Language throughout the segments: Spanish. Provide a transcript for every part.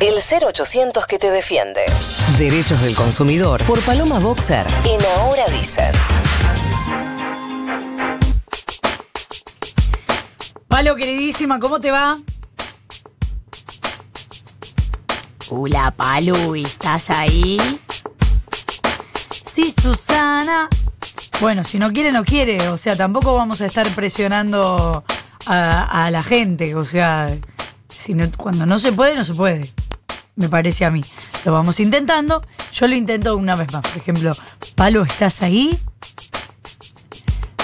El 0800 que te defiende. Derechos del consumidor por Paloma Boxer. En Ahora Dicen. Palo, queridísima, ¿cómo te va? Hola, Palu, ¿estás ahí? Sí, Susana. Bueno, si no quiere, no quiere. O sea, tampoco vamos a estar presionando a, a la gente. O sea, si no- cuando no se puede, no se puede. Me parece a mí. Lo vamos intentando. Yo lo intento una vez más. Por ejemplo, Palo, ¿estás ahí?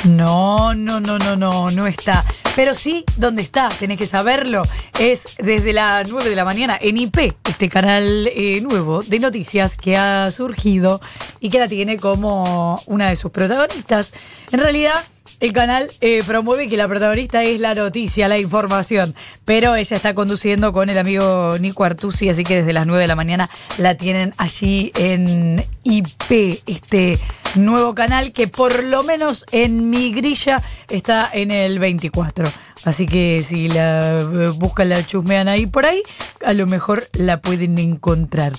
No, no, no, no, no, no está. Pero sí, ¿dónde está? Tenés que saberlo. Es desde las 9 de la mañana en IP, este canal eh, nuevo de noticias que ha surgido y que la tiene como una de sus protagonistas. En realidad, el canal eh, promueve que la protagonista es la noticia, la información, pero ella está conduciendo con el amigo Nico Artusi, así que desde las 9 de la mañana la tienen allí en IP, este nuevo canal que por lo menos en mi grilla está en el 24. Así que si la eh, buscan, la chusmean ahí por ahí, a lo mejor la pueden encontrar.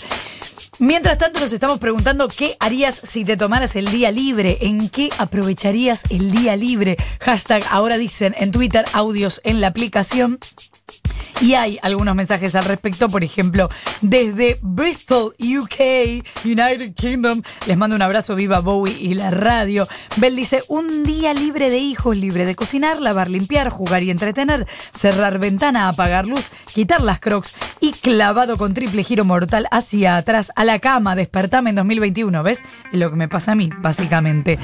Mientras tanto nos estamos preguntando qué harías si te tomaras el día libre, en qué aprovecharías el día libre. Hashtag ahora dicen en Twitter, audios en la aplicación. Y hay algunos mensajes al respecto, por ejemplo, desde Bristol, UK, United Kingdom. Les mando un abrazo, viva Bowie y la radio. Bell dice, un día libre de hijos, libre de cocinar, lavar, limpiar, jugar y entretener, cerrar ventana, apagar luz, quitar las crocs y clavado con triple giro mortal hacia atrás a la cama, despertame en 2021, ¿ves? Es lo que me pasa a mí, básicamente.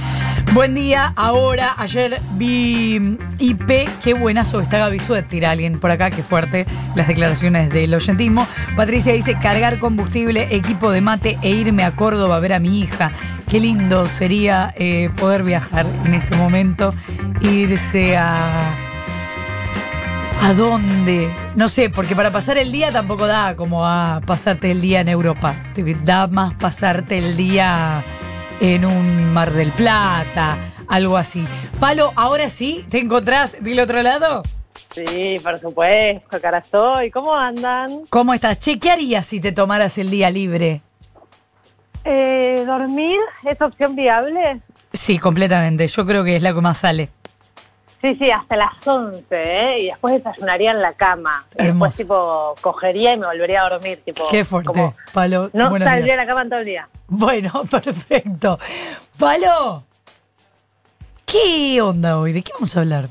Buen día, ahora, ayer vi IP, qué buenazo está Gaby Suet, tira alguien por acá, qué fuerte las declaraciones del oyentismo. Patricia dice, cargar combustible, equipo de mate e irme a Córdoba a ver a mi hija. Qué lindo sería eh, poder viajar en este momento, irse a... ¿A dónde? No sé, porque para pasar el día tampoco da como a pasarte el día en Europa. Da más pasarte el día en un Mar del Plata, algo así. Palo, ahora sí, ¿te encontrás del otro lado? Sí, por supuesto, cara estoy. ¿Cómo andan? ¿Cómo estás? Che, ¿qué harías si te tomaras el día libre? Eh, ¿Dormir es opción viable? Sí, completamente. Yo creo que es la que más sale. Sí, sí, hasta las 11, ¿eh? Y después desayunaría en la cama. Y Hermoso. después, tipo, cogería y me volvería a dormir, tipo... Qué fuerte, como- Palo. no saldría de la cama en todo el día. Bueno, perfecto. Palo, ¿qué onda hoy? ¿De qué vamos a hablar?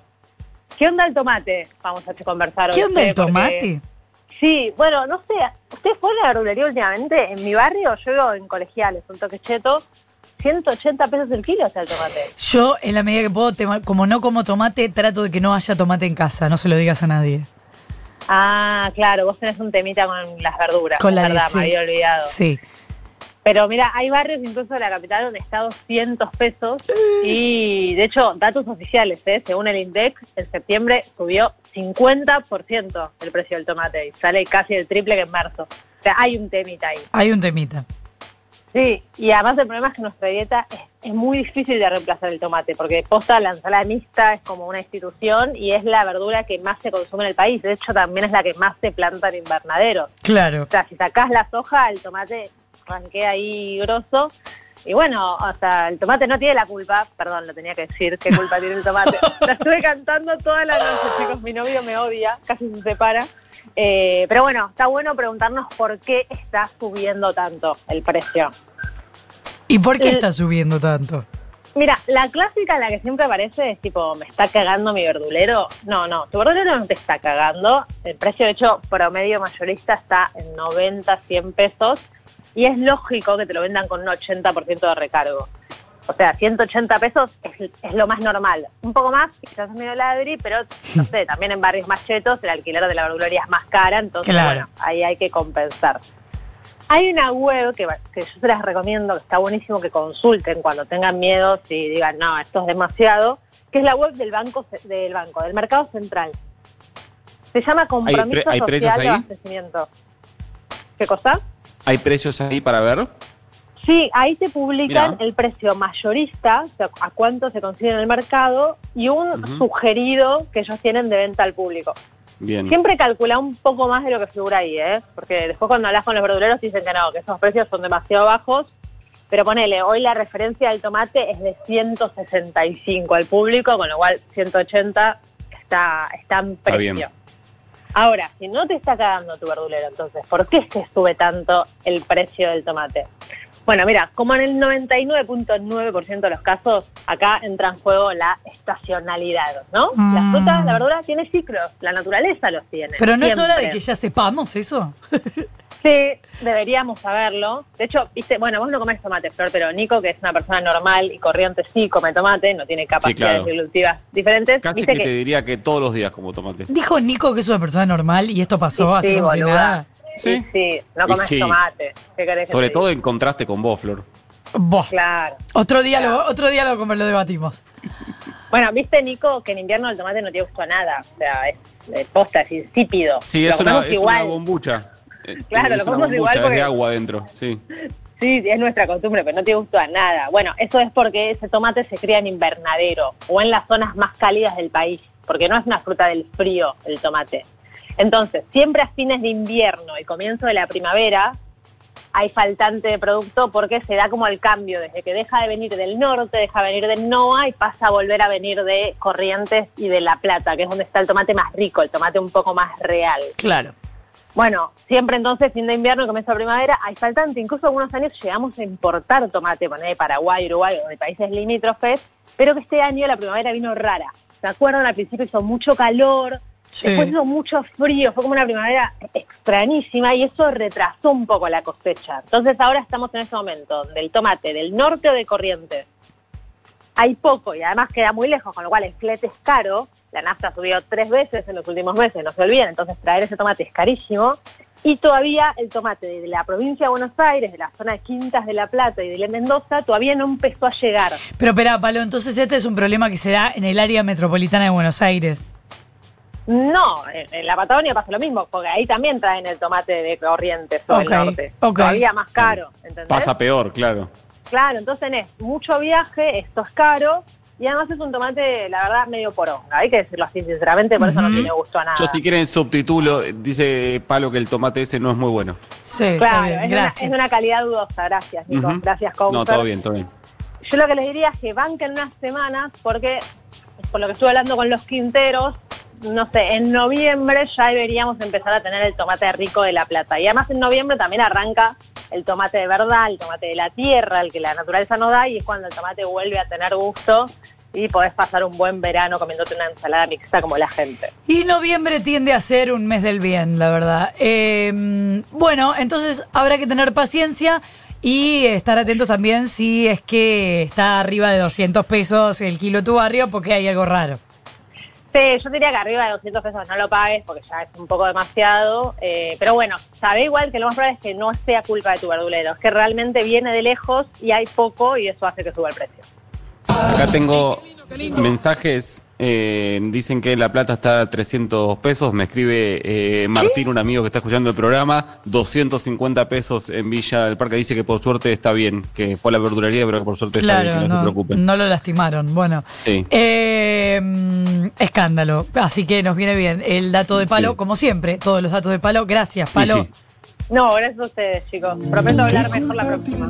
¿Qué onda el tomate? Vamos a conversar hoy. ¿Qué onda che, el tomate? Sí, bueno, no sé, ¿ustedes fueron a la verdulería últimamente? En mi barrio, yo vivo en colegiales, un toque cheto, 180 pesos el kilo está el tomate. Yo, en la medida que puedo, como no como tomate, trato de que no haya tomate en casa. No se lo digas a nadie. Ah, claro, vos tenés un temita con las verduras. Con la verdad, sí. me había olvidado. Sí. Pero mira, hay barrios incluso de la capital donde está 200 pesos y de hecho, datos oficiales, ¿eh? según el INDEC, en septiembre subió 50% el precio del tomate y sale casi el triple que en marzo. O sea, hay un temita ahí. Hay un temita. Sí, y además el problema es que nuestra dieta es, es muy difícil de reemplazar el tomate, porque posta la ensalada mixta es como una institución y es la verdura que más se consume en el país. De hecho, también es la que más se planta en invernaderos. Claro. O sea, si sacás la soja, el tomate ranquea ahí grosso. Y bueno, o sea, el tomate no tiene la culpa, perdón, lo tenía que decir, qué culpa tiene el tomate. La estuve cantando toda la noche, chicos, mi novio me odia, casi se separa. Eh, pero bueno, está bueno preguntarnos por qué está subiendo tanto el precio. ¿Y por qué El- está subiendo tanto? Mira, la clásica en la que siempre aparece es tipo, ¿me está cagando mi verdulero? No, no, tu verdulero no te está cagando. El precio, de hecho, promedio mayorista está en 90, 100 pesos. Y es lógico que te lo vendan con un 80% de recargo. O sea, 180 pesos es, es lo más normal. Un poco más, quizás es medio ladri, pero no sé, también en barrios más chetos el alquiler de la verdulería es más cara, entonces Claro. bueno, ahí hay que compensar. Hay una web que, que yo se las recomiendo, que está buenísimo que consulten cuando tengan miedo, si digan, no, esto es demasiado, que es la web del Banco del banco del Mercado Central. Se llama Compromiso pre- hay precios Social de? Abastecimiento. ¿Qué cosa? ¿Hay precios ahí para ver? Sí, ahí te publican Mirá. el precio mayorista, o sea, a cuánto se consigue en el mercado, y un sugerido que ellos tienen de venta al público. Bien. Siempre calcula un poco más de lo que figura ahí, ¿eh? Porque después cuando hablas con los verduleros dicen que no, que esos precios son demasiado bajos. Pero ponele, hoy la referencia del tomate es de 165 al público, con lo cual 180 está, está en Está precio. bien. Ahora, si no te está cagando tu verdulero, entonces, ¿por qué es que sube tanto el precio del tomate? Bueno, mira, como en el 99.9% de los casos, acá entra en juego la estacionalidad, ¿no? La Mm. fruta, la verdura tiene ciclos, la naturaleza los tiene. Pero no es hora de que ya sepamos eso. Sí, deberíamos saberlo. De hecho, viste, bueno, vos no comés tomate, Flor, pero Nico, que es una persona normal y corriente, sí come tomate, no tiene capacidades claro. evolutivas diferentes. Casi Viste que, te diría que todos los días como tomate. Dijo Nico que es una persona normal y esto pasó Sí, así sí, como si nada. Sí, sí, no comes sí. tomate. ¿Qué querés que Sobre te todo diga? en contraste con vos, Flor. Buah. Claro. Otro día Claro. lo, otro día lo, como lo debatimos. Bueno, viste, Nico, que en invierno el tomate no tiene gusto a nada. O sea, es, es posta, es insípido. Sí, Lo es una, es igual. una bombucha. Eh, Claro, es lo comemos igual bombucha, porque- es de agua adentro, sí. Sí, es nuestra costumbre, pero no tiene gusto a nada. Bueno, eso es porque ese tomate se cría en invernadero o en las zonas más cálidas del país, porque no es una fruta del frío el tomate. Entonces, siempre a fines de invierno y comienzo de la primavera hay faltante de producto porque se da como el cambio, desde que deja de venir del norte, deja de venir del NOA y pasa a volver a venir de Corrientes y de La Plata, que es donde está el tomate más rico, el tomate un poco más real. Claro. Bueno, siempre entonces, fin de invierno y comienzo de primavera, hay faltante. Incluso algunos años llegamos a importar tomate, poner de Paraguay, Uruguay o de países limítrofes, pero que este año la primavera vino rara. ¿Se acuerdan? Al principio hizo mucho calor, Sí. después hizo mucho frío, fue como una primavera extrañísima y eso retrasó un poco la cosecha. Entonces ahora estamos en ese momento donde el tomate del norte o de Corrientes hay poco y además queda muy lejos, con lo cual el flete es caro. La nafta subió tres veces en los últimos meses, no se olviden, entonces traer ese tomate es carísimo. Y todavía el tomate de la provincia de Buenos Aires, de la zona de Quintas de la Plata y de Mendoza, todavía no empezó a llegar. Pero espera, Palo, entonces este es un problema que se da en el área metropolitana de Buenos Aires. No, en, la Patagonia pasa lo mismo, porque ahí también traen el tomate de Corrientes o del norte. Todavía más caro, ¿entendés? Pasa peor, claro. Claro, entonces tenés mucho viaje, esto es caro, y además es un tomate, la verdad, medio poronga. Hay que decirlo así, sinceramente, por eso no tiene gusto a nada. Yo si quieren subtítulo, dice Palo que el tomate ese no es muy bueno. Sí, está Claro, bien, es, de una, gracias. es una calidad dudosa, gracias, Nico. Gracias, Couper. No, todo bien, todo bien. Yo lo que les diría es que banquen unas semanas, porque por lo que estuve hablando con los quinteros, no sé, en noviembre ya deberíamos empezar a tener el tomate rico de La Plata. Y además en noviembre también arranca el tomate de verdad, el tomate de la tierra, el que la naturaleza nos da, y es cuando el tomate vuelve a tener gusto y podés pasar un buen verano comiéndote una ensalada mixta como la gente. Y noviembre tiende a ser un mes del bien, la verdad. Eh, bueno, entonces habrá que tener paciencia y estar atentos también si es que está arriba de 200 pesos el kilo tu barrio porque hay algo raro. Sí, yo diría que arriba de 200 pesos no lo pagues porque ya es un poco demasiado. eh, pero bueno, sabe igual que lo más probable es que no sea culpa de tu verdulero, es que realmente viene de lejos y hay poco y eso hace que suba el precio. Acá tengo mensajes. eh, dicen que la plata está a 300 pesos. Me escribe eh, Martín, un amigo que está escuchando el programa. 250 pesos en Villa del Parque. Dice que por suerte está bien, que fue a la verdulería, pero que por suerte está bien, que no, se no, preocupen. no lo lastimaron. Bueno, Sí. Eh, escándalo. Así que nos viene bien el dato de palo, Sí. como siempre, todos los datos de palo. Gracias, palo. sí. No, gracias a ustedes, chicos. Prometo hablar mejor la próxima.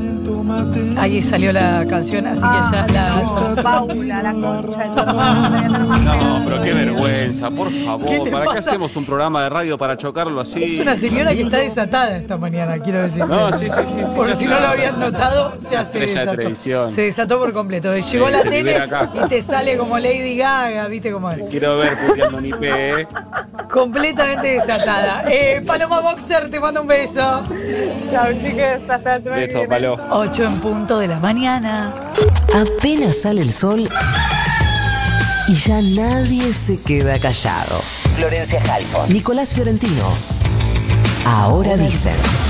Ahí salió la canción, así que ya la. Paula, la concha de. No, pero qué vergüenza, por ¿Qué favor. le ¿Para qué pasa? hacemos un programa de radio para chocarlo así? Es una señora que está desatada esta mañana, quiero decir. No, sí, sí, sí. sí, Por ya si no lo habían notado, se hace de desató. televisión. Se desató por completo. Llegó Sí, la tele y te sale como Lady Gaga, ¿viste cómo es? Quiero ver puteando en IP, ¿eh? Completamente desatada. Eh, Paloma Boxer, te mando un beso. Chao, chicos. Hasta Beso. Palo. 8 en punto de la mañana. Apenas sale el sol y ya nadie se queda callado. Florencia Halfon, Nicolás Fiorentino. Ahora dicen.